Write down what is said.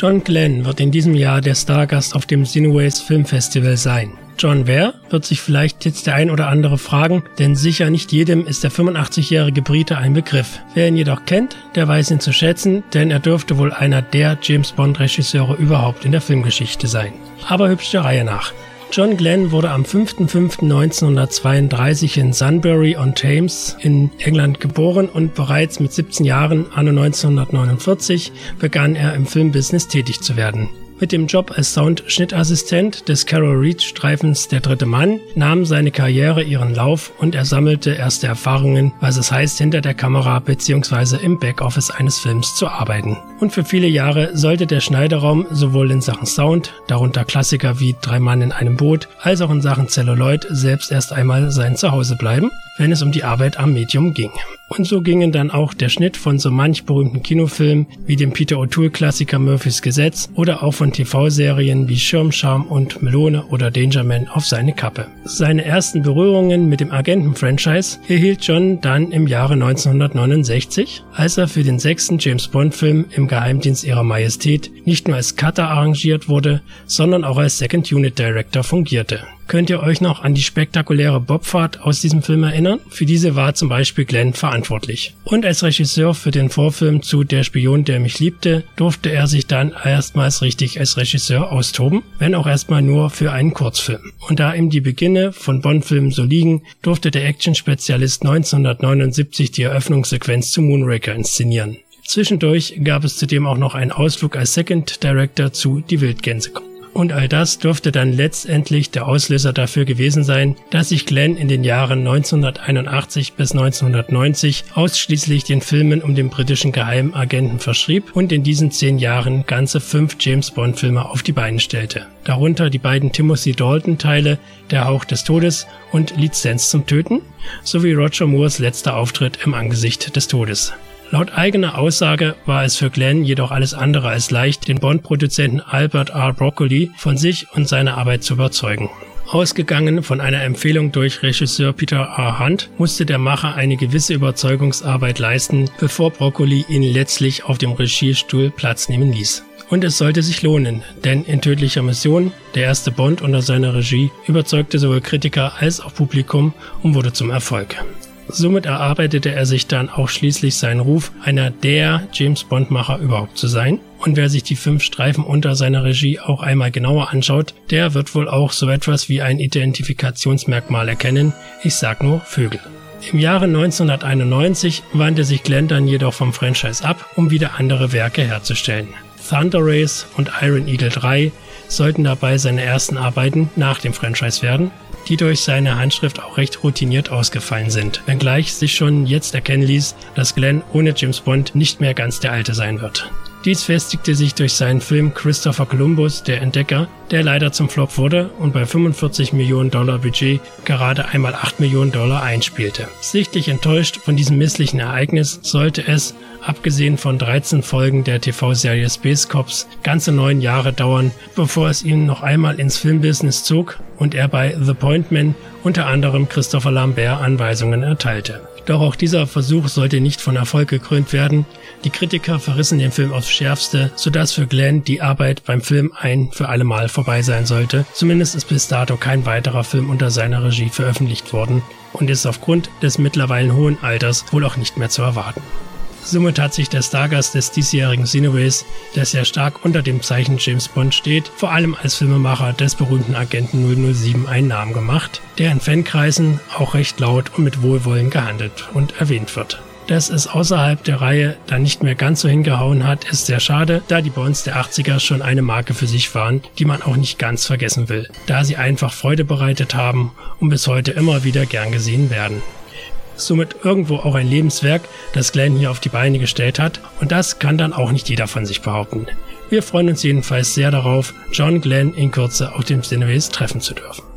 John Glenn wird in diesem Jahr der Stargast auf dem Cineways Film Festival sein. John wer? Wird sich vielleicht jetzt der ein oder andere fragen, denn sicher nicht jedem ist der 85-jährige Brite ein Begriff. Wer ihn jedoch kennt, der weiß ihn zu schätzen, denn er dürfte wohl einer der James Bond Regisseure überhaupt in der Filmgeschichte sein. Aber hübsch der Reihe nach. John Glenn wurde am 5.5.1932 in Sunbury-on-Thames in England geboren und bereits mit 17 Jahren, anno 1949, begann er im Filmbusiness tätig zu werden. Mit dem Job als Soundschnittassistent des Carol Reed Streifens Der dritte Mann nahm seine Karriere ihren Lauf und er sammelte erste Erfahrungen, was es heißt, hinter der Kamera bzw. im Backoffice eines Films zu arbeiten. Und für viele Jahre sollte der Schneideraum sowohl in Sachen Sound, darunter Klassiker wie Drei Mann in einem Boot, als auch in Sachen Celluloid selbst erst einmal sein Zuhause bleiben, wenn es um die Arbeit am Medium ging. Und so gingen dann auch der Schnitt von so manch berühmten Kinofilmen wie dem Peter O'Toole-Klassiker Murphys Gesetz oder auch von TV-Serien wie Schirmscham und Melone oder Dangerman auf seine Kappe. Seine ersten Berührungen mit dem Agenten-Franchise erhielt John dann im Jahre 1969, als er für den sechsten James Bond-Film im Geheimdienst ihrer Majestät nicht nur als Cutter arrangiert wurde, sondern auch als Second Unit Director fungierte. Könnt ihr euch noch an die spektakuläre Bobfahrt aus diesem Film erinnern? Für diese war zum Beispiel Glenn verantwortlich. Und als Regisseur für den Vorfilm zu Der Spion, der mich liebte, durfte er sich dann erstmals richtig als Regisseur austoben, wenn auch erstmal nur für einen Kurzfilm. Und da ihm die Beginne von Bond-Filmen so liegen, durfte der Action-Spezialist 1979 die Eröffnungssequenz zu Moonraker inszenieren. Zwischendurch gab es zudem auch noch einen Ausflug als Second Director zu Die Wildgänse. Und all das dürfte dann letztendlich der Auslöser dafür gewesen sein, dass sich Glenn in den Jahren 1981 bis 1990 ausschließlich den Filmen um den britischen Geheimagenten verschrieb und in diesen zehn Jahren ganze fünf James Bond Filme auf die Beine stellte. Darunter die beiden Timothy Dalton Teile Der Hauch des Todes und Lizenz zum Töten sowie Roger Moores letzter Auftritt im Angesicht des Todes. Laut eigener Aussage war es für Glenn jedoch alles andere als leicht, den Bond-Produzenten Albert R. Broccoli von sich und seiner Arbeit zu überzeugen. Ausgegangen von einer Empfehlung durch Regisseur Peter R. Hunt musste der Macher eine gewisse Überzeugungsarbeit leisten, bevor Broccoli ihn letztlich auf dem Regiestuhl Platz nehmen ließ. Und es sollte sich lohnen, denn in Tödlicher Mission, der erste Bond unter seiner Regie, überzeugte sowohl Kritiker als auch Publikum und wurde zum Erfolg. Somit erarbeitete er sich dann auch schließlich seinen Ruf, einer der James Bond-Macher überhaupt zu sein. Und wer sich die fünf Streifen unter seiner Regie auch einmal genauer anschaut, der wird wohl auch so etwas wie ein Identifikationsmerkmal erkennen. Ich sag nur Vögel. Im Jahre 1991 wandte sich Glenn dann jedoch vom Franchise ab, um wieder andere Werke herzustellen. Thunder Race und Iron Eagle 3 sollten dabei seine ersten Arbeiten nach dem Franchise werden, die durch seine Handschrift auch recht routiniert ausgefallen sind, wenngleich sich schon jetzt erkennen ließ, dass Glenn ohne James Bond nicht mehr ganz der Alte sein wird. Dies festigte sich durch seinen Film Christopher Columbus, der Entdecker, der leider zum Flop wurde und bei 45 Millionen Dollar Budget gerade einmal 8 Millionen Dollar einspielte. Sichtlich enttäuscht von diesem misslichen Ereignis sollte es, abgesehen von 13 Folgen der TV-Serie Space Cops, ganze neun Jahre dauern, bevor es ihn noch einmal ins Filmbusiness zog und er bei The Point Man unter anderem Christopher Lambert Anweisungen erteilte. Doch auch dieser Versuch sollte nicht von Erfolg gekrönt werden. Die Kritiker verrissen den Film aufs Schärfste, sodass für Glenn die Arbeit beim Film ein für alle Mal vorbei sein sollte. Zumindest ist bis dato kein weiterer Film unter seiner Regie veröffentlicht worden und ist aufgrund des mittlerweile hohen Alters wohl auch nicht mehr zu erwarten. Somit hat sich der Stargast des diesjährigen Cineways, der sehr stark unter dem Zeichen James Bond steht, vor allem als Filmemacher des berühmten Agenten 007 einen Namen gemacht, der in Fankreisen auch recht laut und mit Wohlwollen gehandelt und erwähnt wird. Dass es außerhalb der Reihe dann nicht mehr ganz so hingehauen hat, ist sehr schade, da die Bonds der 80er schon eine Marke für sich waren, die man auch nicht ganz vergessen will, da sie einfach Freude bereitet haben und bis heute immer wieder gern gesehen werden somit irgendwo auch ein Lebenswerk, das Glenn hier auf die Beine gestellt hat. Und das kann dann auch nicht jeder von sich behaupten. Wir freuen uns jedenfalls sehr darauf, John Glenn in Kürze auf dem Cineways treffen zu dürfen.